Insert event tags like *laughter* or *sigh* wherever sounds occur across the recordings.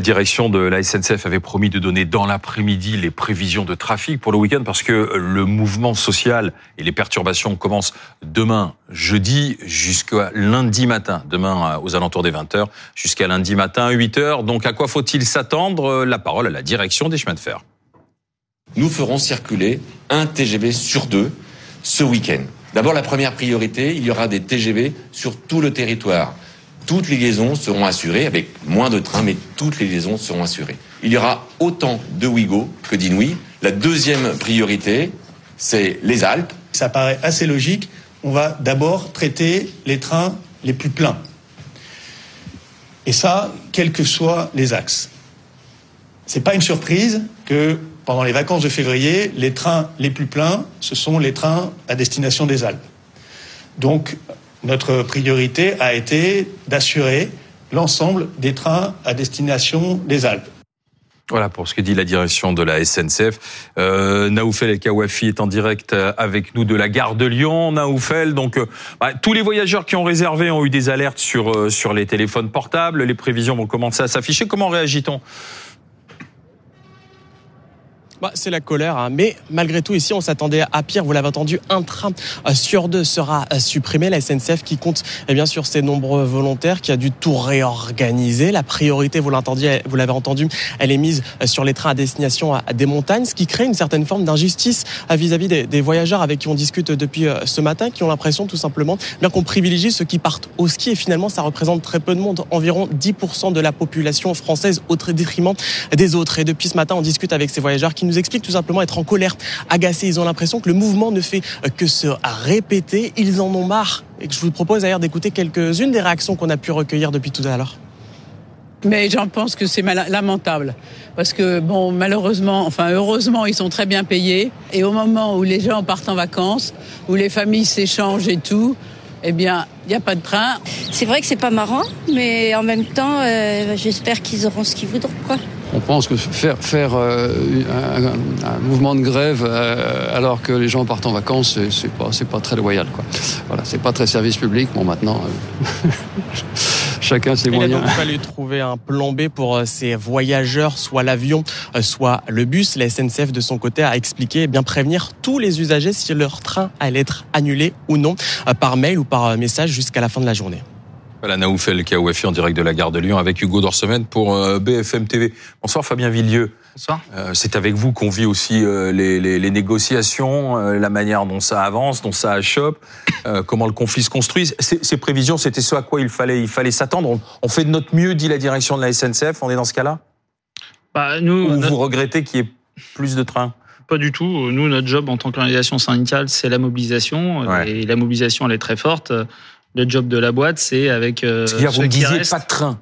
La direction de la SNCF avait promis de donner dans l'après-midi les prévisions de trafic pour le week-end parce que le mouvement social et les perturbations commencent demain, jeudi, jusqu'à lundi matin. Demain, aux alentours des 20h, jusqu'à lundi matin, 8h. Donc, à quoi faut-il s'attendre? La parole à la direction des chemins de fer. Nous ferons circuler un TGV sur deux ce week-end. D'abord, la première priorité, il y aura des TGV sur tout le territoire. Toutes les liaisons seront assurées, avec moins de trains, mais toutes les liaisons seront assurées. Il y aura autant de Ouigo que d'Inouï. La deuxième priorité, c'est les Alpes. Ça paraît assez logique. On va d'abord traiter les trains les plus pleins. Et ça, quels que soient les axes. C'est pas une surprise que pendant les vacances de février, les trains les plus pleins, ce sont les trains à destination des Alpes. Donc, notre priorité a été d'assurer l'ensemble des trains à destination des Alpes. Voilà pour ce que dit la direction de la SNCF. Euh, Naoufel El Kawafi est en direct avec nous de la gare de Lyon. Naoufel, donc euh, bah, tous les voyageurs qui ont réservé ont eu des alertes sur euh, sur les téléphones portables. Les prévisions vont commencer à s'afficher. Comment réagit-on bah, c'est la colère, hein. mais malgré tout, ici, on s'attendait à pire. Vous l'avez entendu, un train euh, sur deux sera euh, supprimé. La SNCF qui compte eh bien sur ses nombreux volontaires, qui a dû tout réorganiser. La priorité, vous l'avez entendu, elle est mise euh, sur les trains à destination des montagnes, ce qui crée une certaine forme d'injustice vis-à-vis des, des, voyageurs avec qui on discute depuis ce matin, qui ont l'impression tout simplement bien qu'on privilégie ceux qui partent au ski. Et finalement, ça représente très peu de monde, environ 10% de la population française au détriment des autres. Et depuis ce matin, on discute avec ces voyageurs qui nous expliquent tout simplement être en colère, agacés. Ils ont l'impression que le mouvement ne fait que se répéter. Ils en ont marre. Et je vous propose d'ailleurs d'écouter quelques-unes des réactions qu'on a pu recueillir depuis tout à l'heure. Mais j'en pense que c'est lamentable. Parce que, bon, malheureusement, enfin, heureusement, ils sont très bien payés. Et au moment où les gens partent en vacances, où les familles s'échangent et tout, eh bien, il n'y a pas de train. C'est vrai que c'est pas marrant, mais en même temps, euh, j'espère qu'ils auront ce qu'ils voudront, quoi on pense que faire, faire euh, un, mouvement de grève euh, alors que les gens partent en vacances, c'est pas, pas très loyal. Quoi. Voilà, c'est pas très service public. Bon, maintenant, euh, *laughs* chacun ses moyens. Il a fallu trouver un plan B pour ces voyageurs, soit l'avion, soit le bus. La SNCF, de son côté, a expliqué, et bien prévenir tous les usagers si leur train allait être annulé ou non, par mail ou par message jusqu'à la fin de la journée. Voilà, Naoufel KOFI en direct de la gare de Lyon avec Hugo Dorsemène pour euh, BFM TV. Bonsoir Fabien Villieu. Bonsoir. Euh, c'est avec vous qu'on vit aussi euh, les, les, les, négociations, la manière dont ça avance, dont ça achoppe, comment le conflit se construit. Ces, prévisions, c'était ce à quoi il fallait, il fallait s'attendre. On, on, fait de notre mieux, dit la direction de la SNCF. On est dans ce cas-là? Bah, nous, Ou vous regrettez qu'il y ait plus de trains? Pas du tout. Nous, notre job en tant qu'organisation syndicale, c'est la mobilisation. Ouais. Et la mobilisation, elle est très forte le job de la boîte, c'est avec euh, vous disiez pas de train.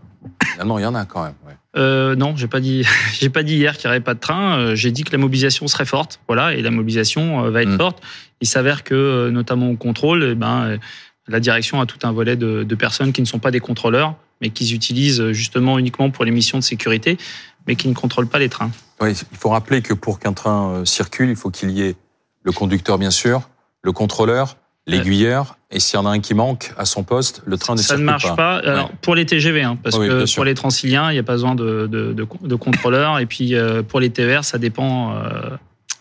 Ah non, il y en a quand même. Ouais. Euh, non, j'ai pas dit. *laughs* j'ai pas dit hier qu'il n'y aurait pas de train. Euh, j'ai dit que la mobilisation serait forte. Voilà, et la mobilisation euh, va être mm. forte. Il s'avère que, notamment au contrôle, eh ben, la direction a tout un volet de, de, personnes qui ne sont pas des contrôleurs, mais qui utilisent justement uniquement pour les missions de sécurité, mais qui ne contrôlent pas les trains. Oui, il faut rappeler que pour qu'un train circule, il faut qu'il y ait le conducteur, bien sûr, le contrôleur, l'aiguilleur, et s'il y en a un qui manque à son poste, le train ne Ça ne marche pas. Alors, pour les TGV, hein, parce oui, que pour les Transiliens, il n'y a pas besoin de, de, de, de contrôleurs. et puis euh, pour les TER, ça dépend, euh,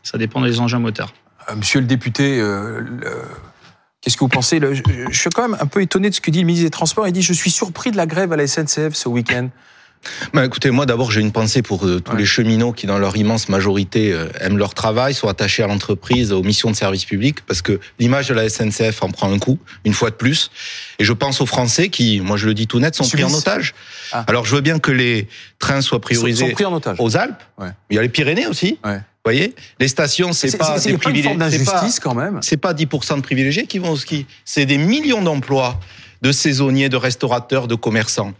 ça dépend des engins moteurs. Euh, monsieur le député, euh, le... qu'est-ce que vous pensez? Je, je, suis quand même un peu étonné de ce que dit le ministre des Transports. Il dit je suis surpris de la grève à la SNCF ce week-end. Bah, écoutez, moi d'abord j'ai une pensée pour euh, tous ouais. les cheminots qui, dans leur immense majorité, euh, aiment leur travail, sont attachés à l'entreprise, aux missions de service public, parce que l'image de la SNCF en prend un coup, une fois de plus. Et je pense aux Français qui, moi je le dis tout net, sont Suisse. pris en otage. Ah. Alors je veux bien que les trains soient priorisés sont, sont pris en otage. aux Alpes. Ouais. Il y a les Pyrénées aussi. Ouais. Vous voyez, les stations, c'est pas des privilégiés. quand même. C'est pas 10% de privilégiés qui vont au ski. C'est des millions d'emplois de saisonniers, de restaurateurs, de commerçants.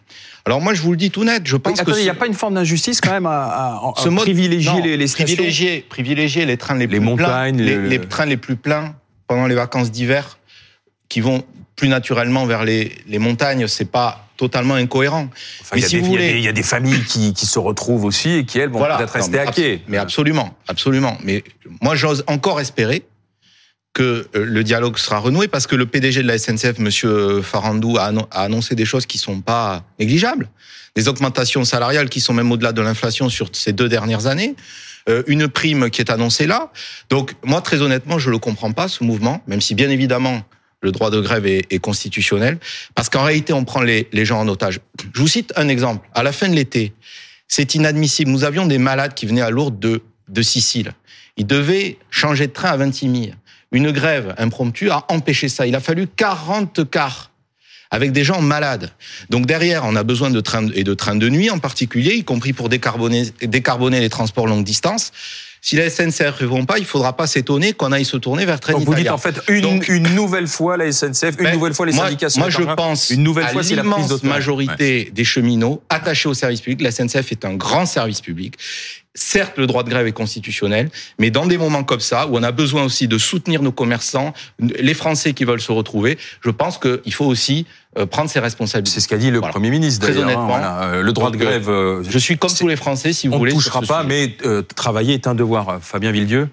Alors moi, je vous le dis tout net, je pense oui, attendez, que... il n'y a pas une forme d'injustice quand même à, à, à ce mode, privilégier non, les, les stations privilégier, privilégier les trains les, les plus montagnes, pleins, les, les, les, trains les plus pleins pendant les vacances d'hiver, qui vont plus naturellement vers les, les montagnes, c'est pas totalement incohérent. Enfin, mais si des, vous voulez, il y, y, a des familles qui, qui, se retrouvent aussi et qui elles vont voilà, peut-être rester à quai. Mais absolument, absolument. Mais moi, j'ose encore espérer que euh, le dialogue sera renoué parce que le PDG de la SNCF, Monsieur Farandou, a annoncé des choses qui sont pas négligeables, des augmentations salariales qui sont même au-delà de l'inflation sur ces deux dernières années. Euh, une prime qui est annoncée là. Donc moi, très honnêtement, je le comprends pas ce mouvement, même si bien évidemment le droit de grève est, constitutionnel, parce qu'en réalité, on prend les, gens en otage. Je vous cite un exemple. À la fin de l'été, c'est inadmissible. Nous avions des malades qui venaient à Lourdes de, de Sicile. Ils devaient changer de train à 26 000. Une grève impromptue a empêché ça. Il a fallu 40 cars avec des gens malades. Donc derrière, on a besoin de trains et de trains de nuit en particulier, y compris pour décarboner, décarboner les transports longue distance. Si la SNCF ne répond pas, il faudra pas s'étonner qu'on aille se tourner vers Trenitalia. Donc vous dites en fait une, une nouvelle fois la SNCF, une ben, nouvelle fois les syndicats. Moi, je pense une nouvelle fois l'immense majorité des cheminots attachés au service public. La SNCF est un grand service public. Certes, le droit de grève est constitutionnel, mais dans des moments comme ça, où on a besoin aussi de soutenir nos commerçants, les Français qui veulent se retrouver, je pense qu'il faut aussi euh, prendre ses responsabilités. C'est ce qu'a dit le Premier ministre. Très hein, honnêtement, euh, le droit de grève. Euh, je suis comme tous les Français, si vous on voulez. On ne touchera pas, mais travailler est un devoir. Fabien Villedieu.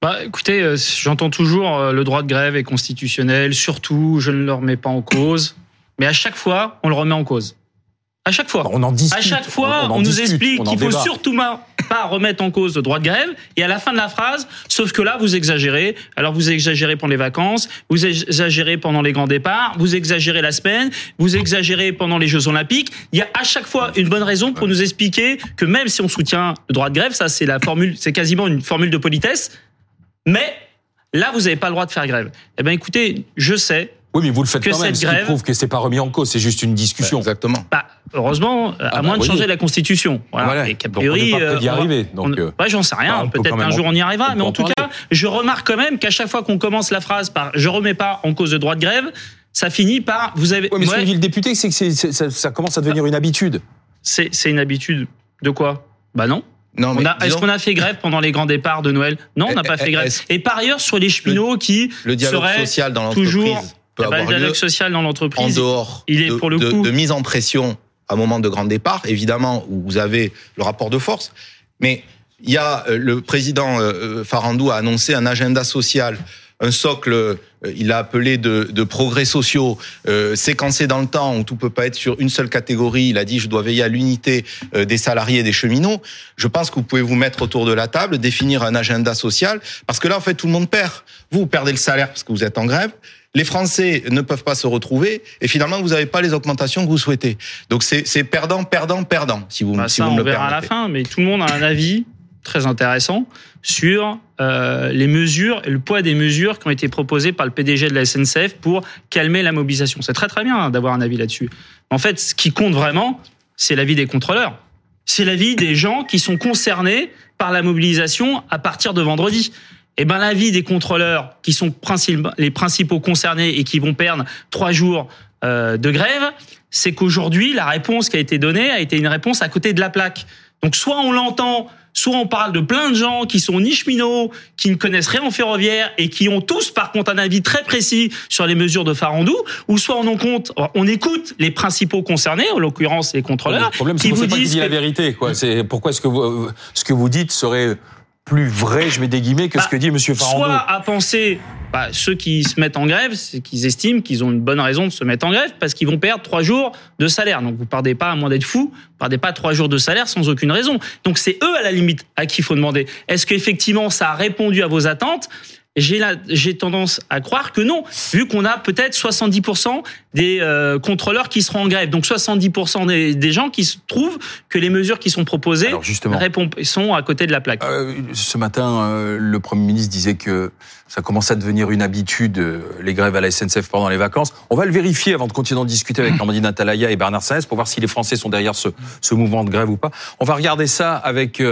Bah, écoutez, j'entends toujours le droit de grève est constitutionnel. Surtout, je ne le remets pas en cause. Mais à chaque fois, on le remet en cause. À chaque fois. On en discute. À chaque fois, on, nous explique qu'il faut surtout pas remettre en cause le droit de grève. Et à la fin de la phrase, sauf que là, vous exagérez. Alors, vous exagérez pendant les vacances, vous exagérez pendant les grands départs, vous exagérez la semaine, vous exagérez pendant les Jeux Olympiques. Il y a à chaque fois une bonne raison pour nous expliquer que même si on soutient le droit de grève, ça, c'est la formule, c'est quasiment une formule de politesse. Mais là, vous n'avez pas le droit de faire grève. Eh ben, écoutez, je sais, oui, mais vous le faites quand même, ce qui prouve que c'est pas remis en cause, c'est juste une discussion. Bah, exactement. Bah, heureusement, à ah moins bah de changer la Constitution. Voilà. Et qu'a priori, on d'y euh, arriver. Donc, euh, ouais, j'en sais rien. Peut-être qu'un jour on y arrivera, mais en tout cas, je remarque quand même qu'à chaque fois qu'on commence la phrase par "je remets pas en cause le droit de grève", ça finit par vous avez. Oui, mais ce que dit le député, c'est que ça, ça commence à devenir une habitude. C'est une habitude de quoi? Bah non. Non, est-ce qu'on a fait grève pendant les grands départs de Noël? Non, on n'a pas fait grève. Et par ailleurs, sur les cheminots qui le dialogue social dans toujours peut avoir le dialogue social dans l'entreprise, en dehors il est de, pour le coup... de, mise en pression à un moment de grand départ, évidemment, où vous avez le rapport de force, mais il y a euh, le président euh, euh, Farandou a annoncé un agenda social un socle, il a appelé de, de progrès sociaux, séquencé dans le temps, où tout peut pas être sur une seule catégorie. Il a dit je dois veiller à l'unité des salariés et des cheminots. Je pense que vous pouvez vous mettre autour de la table, définir un agenda social, parce que là en fait tout le monde perd. Vous, vous perdez le salaire parce que vous êtes en grève les Français ne peuvent pas se retrouver et finalement vous n'avez pas les augmentations que vous souhaitez. Donc c'est perdant, perdant, perdant. Si vous, bah, si vous me le verra à la fin, mais tout le monde a un avis très intéressant sur euh, les mesures et le poids des mesures qui ont été proposées par le PDG de la SNCF pour calmer la mobilisation. C'est très très bien d'avoir un avis là-dessus. En fait, ce qui compte vraiment, c'est l'avis des contrôleurs. C'est l'avis des gens qui sont concernés par la mobilisation à partir de vendredi eh ben l'avis des contrôleurs qui sont les principaux concernés et qui vont perdre trois jours euh, de grève, c'est qu'aujourd'hui la réponse qui a été donnée a été une réponse à côté de la plaque. Donc soit on l'entend, soit on parle de plein de gens qui sont ni cheminots, qui ne connaissent rien en ferroviaire et qui ont tous par contre un avis très précis sur les mesures de Farandou, ou soit on en compte, on écoute les principaux concernés, en l'occurrence les contrôleurs, le problème, qui vous disent la vérité. Quoi. C'est pourquoi est-ce que vous, ce que vous dites serait plus vrai, je mets des guillemets, que ce bah, que dit M. Farandou. Soit à penser, bah, ceux qui se mettent en grève, c'est qu'ils estiment qu'ils ont une bonne raison de se mettre en grève parce qu'ils vont perdre trois jours de salaire. Donc vous perdez pas, à moins d'être fou, vous perdez pas trois jours de salaire sans aucune raison. Donc c'est eux, à la limite, à qui il faut demander. Est-ce qu'effectivement ça a répondu à vos attentes? J'ai tendance à croire que non, vu qu'on a peut-être 70% des euh, contrôleurs qui seront en grève. Donc 70% des, des, gens qui se trouvent que les mesures qui sont proposées répondent, sont à côté de la plaque. Euh, ce matin, euh, le Premier ministre disait que ça commence à devenir une habitude, euh, les grèves à la SNCF pendant les vacances. On va le vérifier avant de continuer d'en discuter avec Amandine Atalaya et Bernard Saez pour voir si les Français sont derrière ce, ce mouvement de grève ou pas. On va regarder ça avec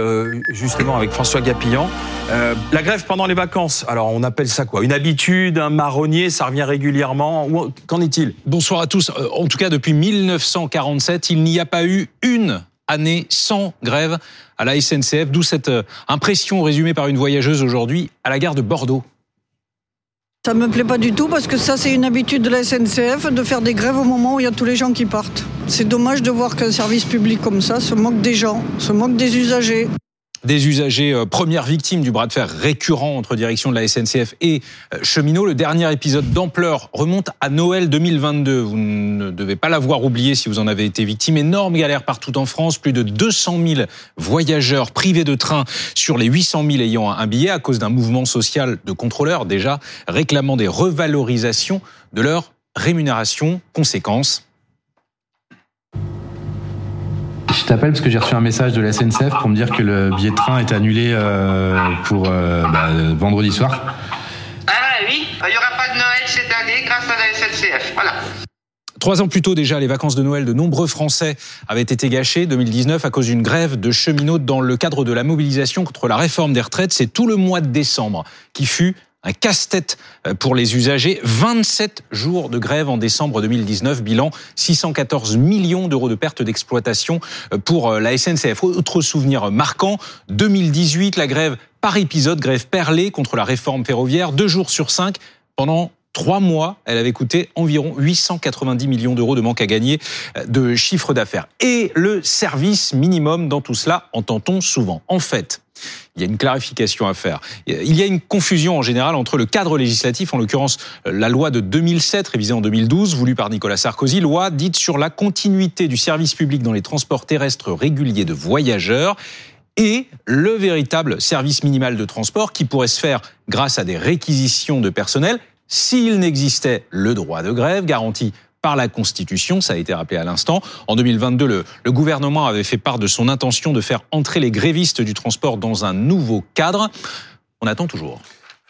justement avec François Gapillan. la grève pendant les vacances, alors on appelle ça quoi? Une habitude, un marronnier, ça revient régulièrement. Qu'en est-il? Bonsoir à tous. Euh, en tout cas, depuis 1947, il n'y a pas eu une année sans grève à la SNCF, d'où cette euh, impression résumée par une voyageuse aujourd'hui à la gare de Bordeaux. Ça me plaît pas du tout parce que ça c'est une habitude de la SNCF de faire des grèves au moment où il y a tous les gens qui partent. C'est dommage de voir qu'un service public comme ça se moque des gens, se moque des usagers. Des usagers euh, premières victimes du bras de fer récurrent entre direction de la SNCF et euh, cheminots. Le dernier épisode d'ampleur remonte à Noël 2022. Vous ne devez pas l'avoir oublié si vous en avez été victime. Énorme galère partout en France. Plus de 200 000 voyageurs privés de train sur les 800 000 ayant un billet à cause d'un mouvement social de contrôleurs déjà réclamant des revalorisations de leur rémunération. Conséquence, Je t'appelle parce que j'ai reçu un message de la SNCF pour me dire que le billet de train est annulé euh, pour euh, bah, vendredi soir. Ah oui, il n'y aura pas de Noël cette année grâce à la SNCF. Voilà. Trois ans plus tôt déjà, les vacances de Noël de nombreux Français avaient été gâchées. 2019 à cause d'une grève de cheminots dans le cadre de la mobilisation contre la réforme des retraites. C'est tout le mois de décembre qui fut un casse-tête euh, pour les usagers. 27 jours de grève en décembre 2019, bilan 614 millions d'euros de pertes d'exploitation euh, pour euh, la SNCF. Autre souvenir marquant, 2018, la grève par épisode, grève perlée contre la réforme ferroviaire, deux jours sur cinq pendant trois mois, elle avait coûté environ 890 millions d'euros de manque à gagner de chiffre d'affaires. Et le service minimum dans tout cela, entend-on souvent. En fait, il y a une clarification à faire. Il y a une confusion en général entre le cadre législatif, en l'occurrence la loi de 2007, révisée en 2012, voulue par Nicolas Sarkozy, loi dite sur la continuité du service public dans les transports terrestres réguliers de voyageurs, et le véritable service minimal de transport qui pourrait se faire grâce à des réquisitions de personnel s'il n'existait le droit de grève garanti par la Constitution, ça a été rappelé à l'instant. En 2022, le, le, gouvernement avait fait part de son intention de faire entrer les grévistes du transport dans un nouveau cadre. On attend toujours.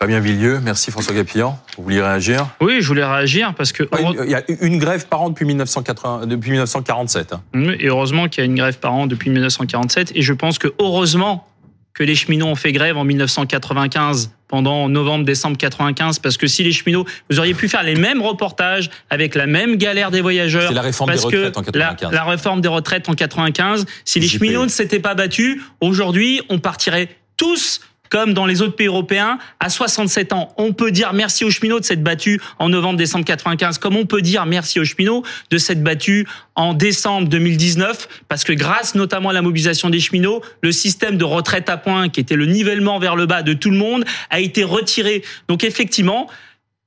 Fabien Villieu, merci François Gapillan. Vous vouliez réagir? Oui, je voulais réagir parce que... Il y a une grève par an depuis, 1980, depuis 1947. Hein. Et heureusement qu'il y a une grève par an depuis 1947. Et je pense que heureusement que les cheminots ont fait grève en 1995 pendant novembre, décembre 95, parce que si les cheminots, vous auriez pu faire les mêmes reportages avec la même galère des voyageurs. C'est la réforme des retraites en 95. La, la, réforme des retraites en 95. Si les cheminots ne s'étaient pas battus, aujourd'hui, on partirait tous comme dans les autres pays européens, à 67 ans. On peut dire merci aux cheminots de s'être battus en novembre-décembre 95, comme on peut dire merci aux cheminots de s'être battus en décembre 2019, parce que grâce notamment à la mobilisation des cheminots, le système de retraite à points, qui était le nivellement vers le bas de tout le monde, a été retiré. Donc effectivement,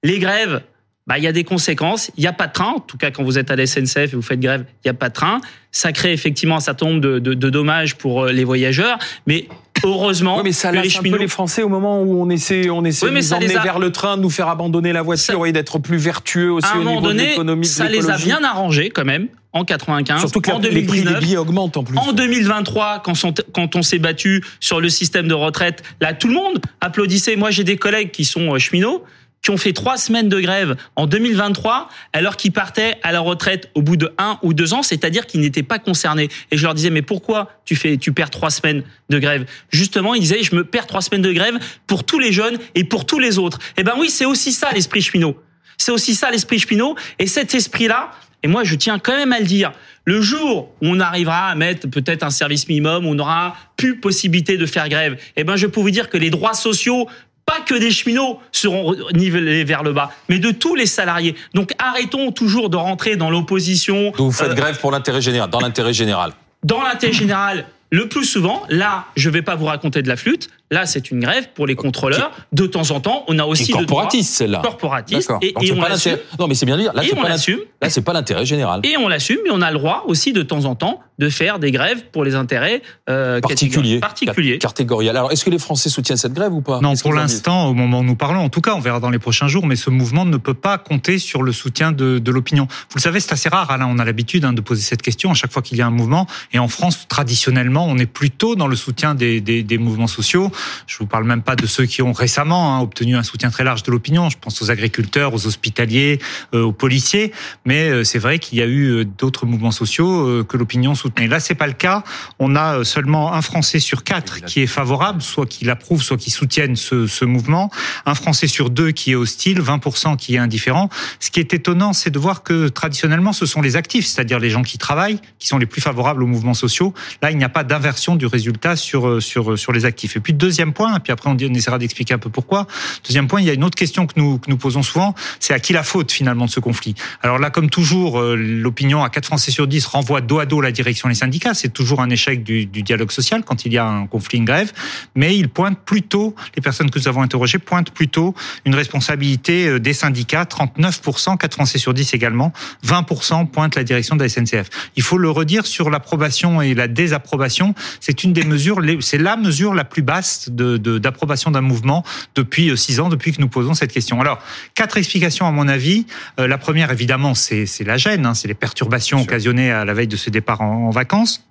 les grèves bah, il y a des conséquences. Il n'y a pas de train. En tout cas, quand vous êtes à la SNCF et vous faites grève, il n'y a pas de train. Ça crée effectivement un certain nombre de, de, dommages pour euh, les voyageurs. Mais heureusement, oui, mais ça cheminots... un peu les Français au moment où on essaie, on essaie oui, de nous emmener a... vers le train, de nous faire abandonner la voiture ça... et d'être plus vertueux aussi à un au niveau donné, de l'économie. Ça les a bien arrangés quand même en 95, Surtout que en les 2019, prix des billets augmentent en plus. En 2023, quand quand on s'est battu sur le système de retraite, là tout le monde applaudissait. Moi, j'ai des collègues qui sont cheminots qui ont fait trois semaines de grève en 2023, alors qu'ils partaient à la retraite au bout de un ou deux ans, c'est-à-dire qu'ils n'étaient pas concernés. Et je leur disais, mais pourquoi tu fais, tu perds trois semaines de grève? Justement, ils disaient, je me perds trois semaines de grève pour tous les jeunes et pour tous les autres. Eh ben oui, c'est aussi ça l'esprit cheminot. C'est aussi ça l'esprit cheminot. Et cet esprit-là, et moi je tiens quand même à le dire, le jour où on arrivera à mettre peut-être un service minimum, on aura plus possibilité de faire grève, eh ben je peux vous dire que les droits sociaux pas que des cheminots seront nivellés vers le bas, mais de tous les salariés. Donc arrêtons toujours de rentrer dans l'opposition. Vous faites euh, grève pour l'intérêt général, dans l'intérêt général. Dans l'intérêt général, le plus souvent, là, je vais pas vous raconter de la flûte. Là, c'est une grève pour les contrôleurs. De temps en temps, on a aussi corporatiste, celle-là. Corporatiste. Et, et on l'assume. Non, mais c'est bien de dire. Là, c'est on pas l'assume. Là, c'est pas l'intérêt général. Et on l'assume, mais on a le droit aussi de temps en temps de faire des grèves pour les intérêts euh, particuliers. particuliers. Catégoriels. Alors, est-ce que les Français soutiennent cette grève ou pas? Non, pour l'instant, au moment où nous parlons, en tout cas, on verra dans les prochains jours, mais ce mouvement ne peut pas compter sur le soutien de, de l'opinion. Vous le savez, c'est assez rare. Alain, on a l'habitude hein, de poser cette question à chaque fois qu'il y a un mouvement. Et en France, traditionnellement, on est plutôt dans le soutien des, des, des mouvements sociaux. Je vous parle même pas de ceux qui ont récemment hein, obtenu un soutien très large de l'opinion. Je pense aux agriculteurs, aux hospitaliers, euh, aux policiers. Mais euh, c'est vrai qu'il y a eu euh, d'autres mouvements sociaux que l'opinion soutenait. Là, c'est pas le cas. On a seulement un Français sur quatre qui est favorable, soit qui l'approuve, soit qui soutienne ce, ce mouvement. Un Français sur deux qui est hostile, 20% qui est indifférent. Ce qui est étonnant, c'est de voir que traditionnellement, ce sont les actifs, c'est-à-dire les gens qui travaillent, qui sont les plus favorables aux mouvements sociaux. Là, il n'y a pas d'inversion du résultat sur sur sur les actifs. Et puis deuxième point, et puis après on, essaiera d'expliquer un peu pourquoi. Deuxième point, il y a une autre question que nous, que nous posons souvent, c'est à qui la faute finalement de ce conflit? Alors là, comme toujours, euh, l'opinion à 4 Français sur 10 renvoie dos à dos la direction des syndicats. C'est toujours un échec du, dialogue social quand il y a un conflit, une grève. Mais il pointe plutôt, les personnes que nous avons interrogées pointent plutôt une responsabilité euh, des syndicats. 39%, 4 Français sur 10 également. 20% pointent la direction de la SNCF. Il faut le redire sur l'approbation et la désapprobation. C'est une des mesures, c'est la mesure la plus basse d'approbation de, d'un mouvement depuis 6 ans, depuis que nous posons cette question. Alors, quatre explications à mon avis. Euh, la première, évidemment, c'est la gêne, hein, c'est les perturbations occasionnées à la veille de ce départ en, en vacances.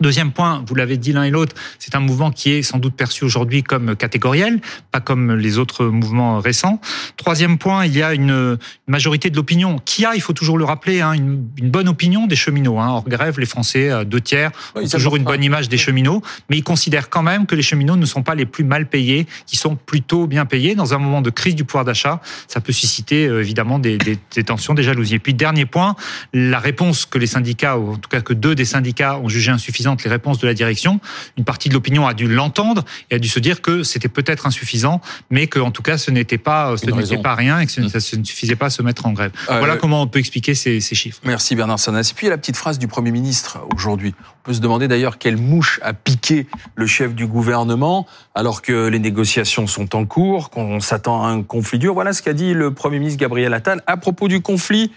Deuxième point, vous l'avez dit l'un et l'autre, c'est un mouvement qui est sans doute perçu aujourd'hui comme catégoriel, pas comme les autres mouvements récents. Troisième point, il y a une majorité de l'opinion qui a, il faut toujours le rappeler, hein, une, une, bonne opinion des cheminots. Hein. Hors grève, les Français, euh, deux tiers, ont toujours une bonne image des cheminots, mais ils considèrent quand même que les cheminots ne sont pas les plus mal payés, qui sont plutôt bien payés. Dans un moment de crise du pouvoir d'achat, ça peut susciter euh, évidemment des, des, des tensions, des jalousies. Et puis dernier point, la réponse que les syndicats, ou en tout cas que deux des syndicats ont jugé insuffisante les réponses de la direction. Une partie de l'opinion a dû l'entendre et a dû se dire que c'était peut-être insuffisant, mais que en tout cas ce n'était pas ce n'était pas rien et que mmh. ça, ne suffisait pas à se mettre en grève. Euh, voilà comment on peut expliquer ces, ces chiffres. Merci Bernard Sanas. Et puis la petite phrase du Premier ministre aujourd'hui. On peut se demander d'ailleurs quelle mouche a piqué le chef du gouvernement alors que les négociations sont en cours, qu'on s'attend à un conflit dur. Voilà ce qu'a dit le Premier ministre Gabriel Attal à propos du conflit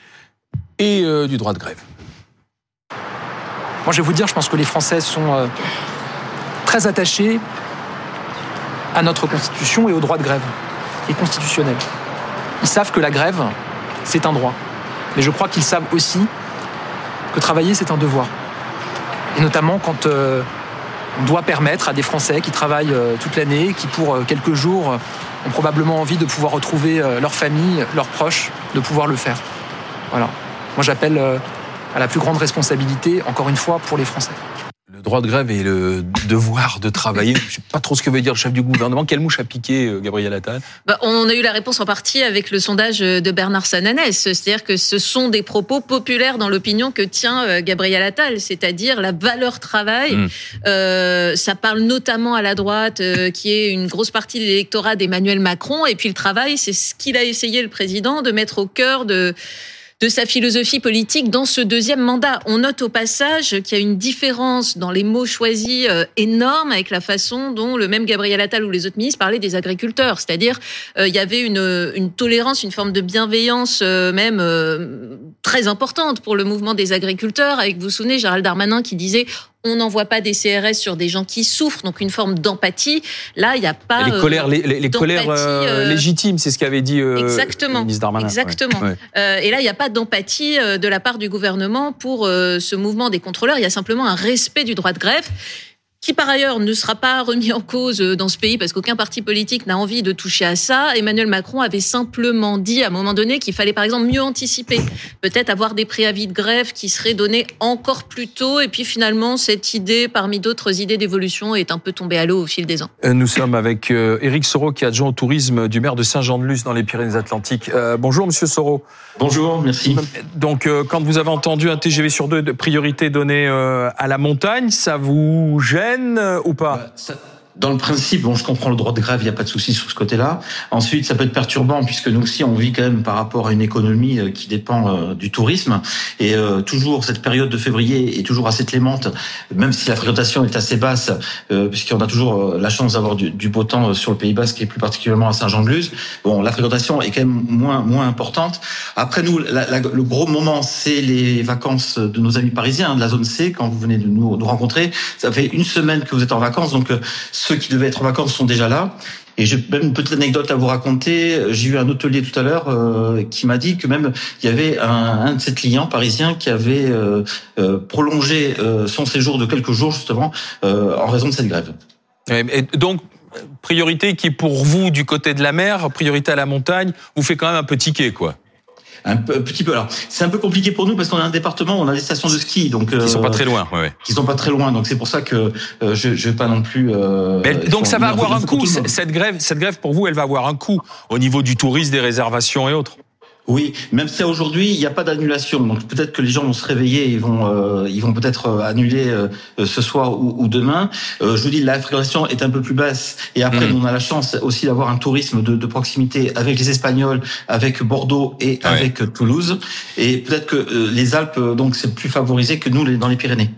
et euh, du droit de grève. Moi, je vais vous dire, je pense que les Français sont euh, très attachés à notre Constitution et au droit de grève, et constitutionnel. Ils savent que la grève, c'est un droit. Mais je crois qu'ils savent aussi que travailler, c'est un devoir. Et notamment quand euh, on doit permettre à des Français qui travaillent euh, toute l'année, qui pour quelques jours ont probablement envie de pouvoir retrouver leur famille, leurs proches, de pouvoir le faire. Voilà. Moi, j'appelle à la plus grande responsabilité, encore une fois, pour les Français. Le droit de grève et le devoir de travailler. Je ne sais pas trop ce que veut dire le chef du gouvernement. Quelle mouche a piqué euh, Gabriel Attal? Bah, On a eu la réponse en partie avec le sondage de Bernard Sananès. C'est-à-dire que ce sont des propos populaires dans l'opinion que tient euh, Gabriel Attal, c'est-à-dire la valeur travail. Mmh. Euh, ça parle notamment à la droite, euh, qui est une grosse partie de l'électorat d'Emmanuel Macron. Et puis le travail, c'est ce qu'il a essayé le président de mettre au cœur de de sa philosophie politique dans ce deuxième mandat. On note au passage qu'il y a une différence dans les mots choisis euh, énorme avec la façon dont le même Gabriel Attal ou les autres ministres parlaient des agriculteurs. C'est-à-dire, euh, il y avait une, une, tolérance, une forme de bienveillance euh, même très importante pour le mouvement des agriculteurs. Avec, vous souvenez, Gérald Darmanin qui disait on n'envoie pas des CRS sur des gens qui souffrent, donc une forme d'empathie. Là, il n'y a pas les colères, les, les colères euh, légitimes, c'est ce qu'avait dit euh, exactement, le ministre Darmanin. Exactement. Ouais. Euh, et là, il n'y a pas d'empathie de la part du gouvernement pour ce mouvement des contrôleurs. Il y a simplement un respect du droit de grève qui par ailleurs ne sera pas remis en cause dans ce pays parce qu'aucun parti politique n'a envie de toucher à ça. Emmanuel Macron avait simplement dit à un moment donné qu'il fallait par exemple mieux anticiper, peut-être avoir des préavis de grève qui seraient donnés encore plus tôt. Et puis finalement, cette idée, parmi d'autres idées d'évolution, est un peu tombée à l'eau au fil des ans. Euh, nous sommes avec euh, Éric Soro, qui est adjoint au tourisme du maire de Saint-Jean-de-Luz dans les Pyrénées-Atlantiques. Euh, bonjour, Monsieur Soro. Bonjour, merci. Donc, euh, quand vous avez entendu un TGV sur deux de priorité donnée euh, à la montagne, ça vous gêne euh, ou pas? Bah, dans le principe, bon, je comprends le droit de grève, il n'y a pas de souci sur ce côté-là. Ensuite, ça peut être perturbant puisque nous aussi, on vit quand même par rapport à une économie euh, qui dépend euh, du tourisme. Et euh, toujours, cette période de février est toujours assez clémente, même si la fréquentation est assez basse, euh, puisqu'on a toujours la chance d'avoir du, beau temps sur le Pays Basque et plus particulièrement à Saint-Jean-de-Luz. Bon, la fréquentation est quand même moins, moins importante. Après nous, le gros moment, c'est les vacances de nos amis parisiens, de la zone C, quand vous venez de nous rencontrer. Ça fait une semaine que vous êtes en vacances, donc ceux qui devaient être en vacances sont déjà là. Et j'ai même une petite anecdote à vous raconter. J'ai eu un hôtelier tout à l'heure euh, qui m'a dit que même il y avait un, un, de ses clients parisiens qui avait euh, euh, prolongé son séjour de quelques jours justement en raison de cette grève. Donc priorité qui pour vous du côté de la mer, priorité à la montagne, vous fait quand même un peu tiquer quoi un, peu, petit peu. Alors, c'est un peu compliqué pour nous parce qu'on a un département, on a des stations de ski, donc qui euh, sont pas très loin. Ouais, ouais. Qui sont pas très loin, donc c'est pour ça que euh, je, je vais pas non plus. Euh, Mais, donc ça va avoir un coût. Cette grève, cette grève pour vous, elle va avoir un coût au niveau du tourisme, des réservations et autres. Oui, même si aujourd'hui il n'y a pas d'annulation, donc peut-être que les gens vont se réveiller et vont, euh, ils vont peut-être euh, annuler euh, ce soir ou, ou demain. Euh, je vous dis, la fréquentation est un peu plus basse et après Mm. on a la chance aussi d'avoir un tourisme de, de proximité avec les Espagnols, avec Bordeaux et avec Toulouse. Et peut-être que euh, les Alpes, donc c'est plus favorisé que nous les- dans les Pyrénées.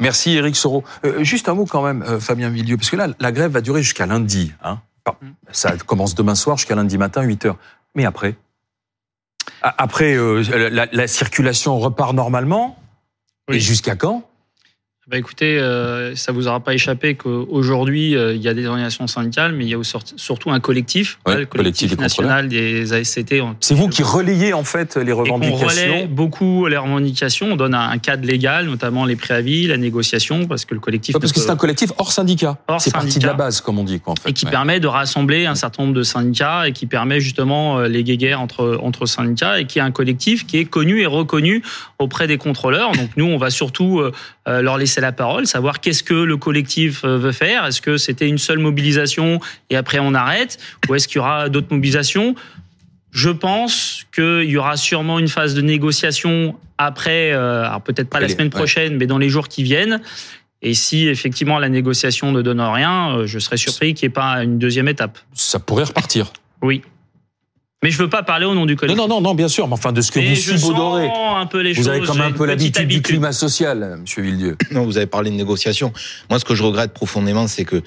Merci Eric Soro. Euh, juste un mot quand même, euh, Fabien Villieu, parce que là, la grève va durer jusqu'à lundi. Hein. Enfin, Ça commence demain soir jusqu'à lundi matin, 8 heures. Mais après Après, euh, la, la circulation repart normalement. Et jusqu'à quand? Bah écoutez, euh, ça vous aura pas échappé qu'aujourd'hui, euh, il y a des organisations syndicales, mais il y a surtout un collectif, Ouais, hein, le collectif national des ASCT. C'est vous qui relayez en fait les Et qu'on revendications relaie beaucoup les revendications. On donne un un cadre légal, notamment les préavis, la négociation, parce que le collectif. Ouais, Parce que c'est un collectif hors syndicat. Hors C'est parti de la base, comme on dit. Quoi, en fait. et qui Ouais. permet de rassembler un certain nombre de syndicats et qui permet justement euh, les guéguerres entre, entre syndicats et qui est un collectif qui est connu et reconnu auprès des contrôleurs. Donc nous, on va surtout euh, leur laisser la parole, savoir qu'est-ce que le collectif euh, veut faire. Est-ce que c'était une seule mobilisation et après on arrête? Ou est-ce qu'il y aura d'autres mobilisations? Je pense qu'il y aura sûrement une phase de négociation après, euh, alors peut-être pas la semaine ouais. prochaine, mais dans les jours qui viennent. Et si effectivement la négociation ne donne rien, euh, je serais surpris qu'il n'y ait pas une deuxième étape. Ça pourrait repartir. Oui. Mais je veux pas parler au nom du Non, collectif. non, non, non, bien sûr, mais enfin de ce que Mais vous je subodorez. sens un peu les Vous avez choses, j'ai un peu l'habitude du climat social, Monsieur Villedieu. Non, vous avez parlé de négociation. Moi, ce que je regrette profondément, c'est que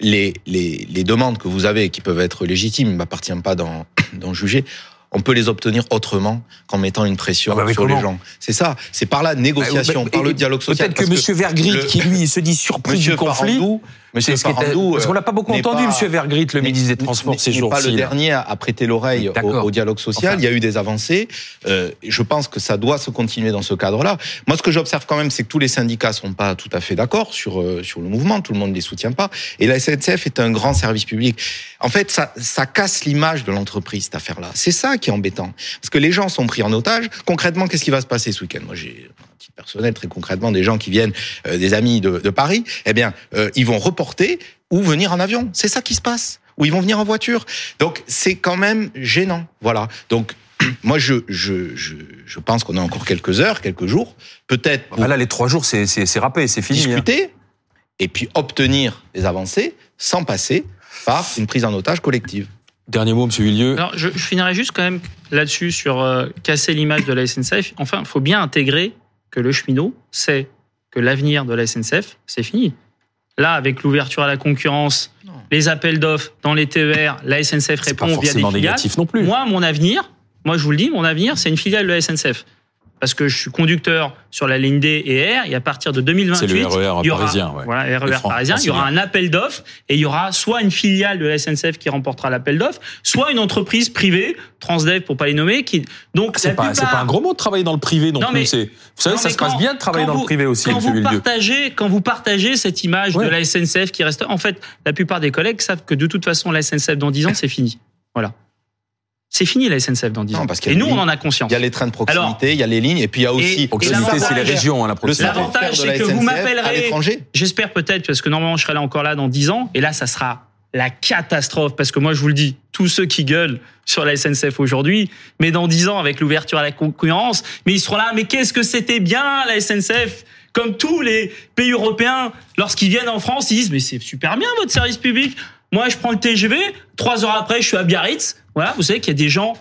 les, les, les demandes que vous avez, qui peuvent être légitimes, ne m'appartient pas *coughs* d'en juger, on peut les obtenir autrement qu'en mettant une pression Ah bah, sur les gens. C'est ça, c'est par la négociation, Bah, par et- le dialogue social. Peut-être que Monsieur Vergrit, le- qui lui se dit surpris *laughs* Monsieur du conflit, Farandou, Monsieur c'est ce parce qu'on l'a pas beaucoup n'est entendu, pas- Monsieur Vergrit, le ministre des Transports, ces jours-ci. pas le là. dernier à prêter l'oreille au, dialogue social. Enfin. Il y a eu des avancées. Euh, je pense que ça doit se continuer dans ce cadre-là. Moi, ce que j'observe quand même, c'est que tous les syndicats sont pas tout à fait d'accord sur euh, sur le mouvement. Tout le monde ne les soutient pas. Et la SNCF est un grand service public. En fait, ça ça casse l'image de l'entreprise cette affaire-là. C'est ça qui est embêtant, parce que les gens sont pris en otage. Concrètement, qu'est-ce qui va se passer ce week-end? Moi, j'ai titre personnel très concrètement des gens qui viennent, euh, des amis de, de Paris. Eh bien, euh, ils vont reporter ou venir en avion. C'est ça qui se passe. Ou ils vont venir en voiture. Donc c'est quand même gênant. Voilà. Donc *clears throat* moi je je je, je pense qu'on a encore quelques heures, quelques jours, peut-être pour Bah là, les trois jours, c'est c'est- c'est râpé, c'est fini. hein. discuter et puis obtenir des avancées sans passer par une prise en otage collective. Dernier mot, Monsieur Villieu. Alors, je, je finirai juste quand même là-dessus sur euh, casser l'image de la SNCF. Enfin, il faut bien intégrer que le cheminot sait que l'avenir de la SNCF, c'est fini. Là, avec l'ouverture à la concurrence, les appels d'offres dans les TER, la SNCF pas répond via des forcément filiales. négatif non plus. Moi, mon avenir, moi je vous le dis, mon avenir, c'est une filiale de la SNCF. Parce que je suis conducteur sur la ligne D et R, et à partir de 2028, C'est le RER il y aura, parisien, ouais. voilà, RER Fran- parisien, il y aura un appel d'offres et il y aura soit une filiale de la SNCF qui remportera l'appel d'offres, soit une entreprise privée, Transdev pour pas les nommer, qui donc C'est la pas, c'est plupart- pas un gros mot de travailler dans le privé non, Non, plus. mais- c'est- Vous savez, Non, ça se passe bien de travailler dans le privé aussi, quand vous partagez, quand vous partagez cette image Ouais. de la SNCF qui reste, en fait, la plupart des collègues savent que de toute façon, la SNCF dans 10 ans, c'est fini. Voilà. C'est fini la SNCF dans 10 Non, ans. parce Et nous, on en a conscience. Il y a les trains de proximité, Alors, il y a les lignes, et puis il y a aussi Proximité, c'est les régions, hein, la proximité. L'avantage, c'est que vous m'appellerez. J'espère peut-être, parce que normalement, je serai là encore là dans 10 ans. Et là, ça sera la catastrophe. Parce que moi, je vous le dis, tous ceux qui gueulent sur la SNCF aujourd'hui, mais dans 10 ans, avec l'ouverture à la concurrence, mais ils seront là, mais qu'est-ce que c'était bien, la SNCF Comme tous les pays européens, lorsqu'ils viennent en France, ils disent, mais c'est super bien votre service public. Moi, je prends le TGV, trois heures après, je suis à Biarritz. Voilà, vous savez qu'il y a des gens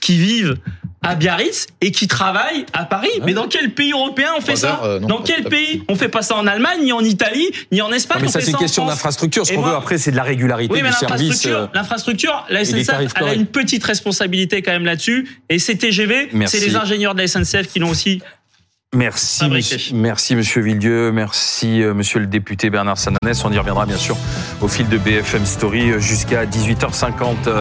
qui vivent à Biarritz et qui travaillent à Paris. Mais dans quel pays européen on fait ça euh, non, Dans quel pays On fait pas ça en Allemagne, ni en Italie, ni en Espagne. Non, mais on ça, c'est une question d'infrastructure. Ce Et qu'on veut après, c'est de la régularité oui, mais du service. l'infrastructure, euh, l'infrastructure, la SNCF, elle a une petite responsabilité quand même là-dessus. Et ces TGV, c'est les ingénieurs de la SNCF qui l'ont aussi. Merci, monsieur, merci Monsieur Villedieu, merci euh, Monsieur le député Bernard Sananès. On y reviendra bien sûr au fil de BFM Story jusqu'à 18h50.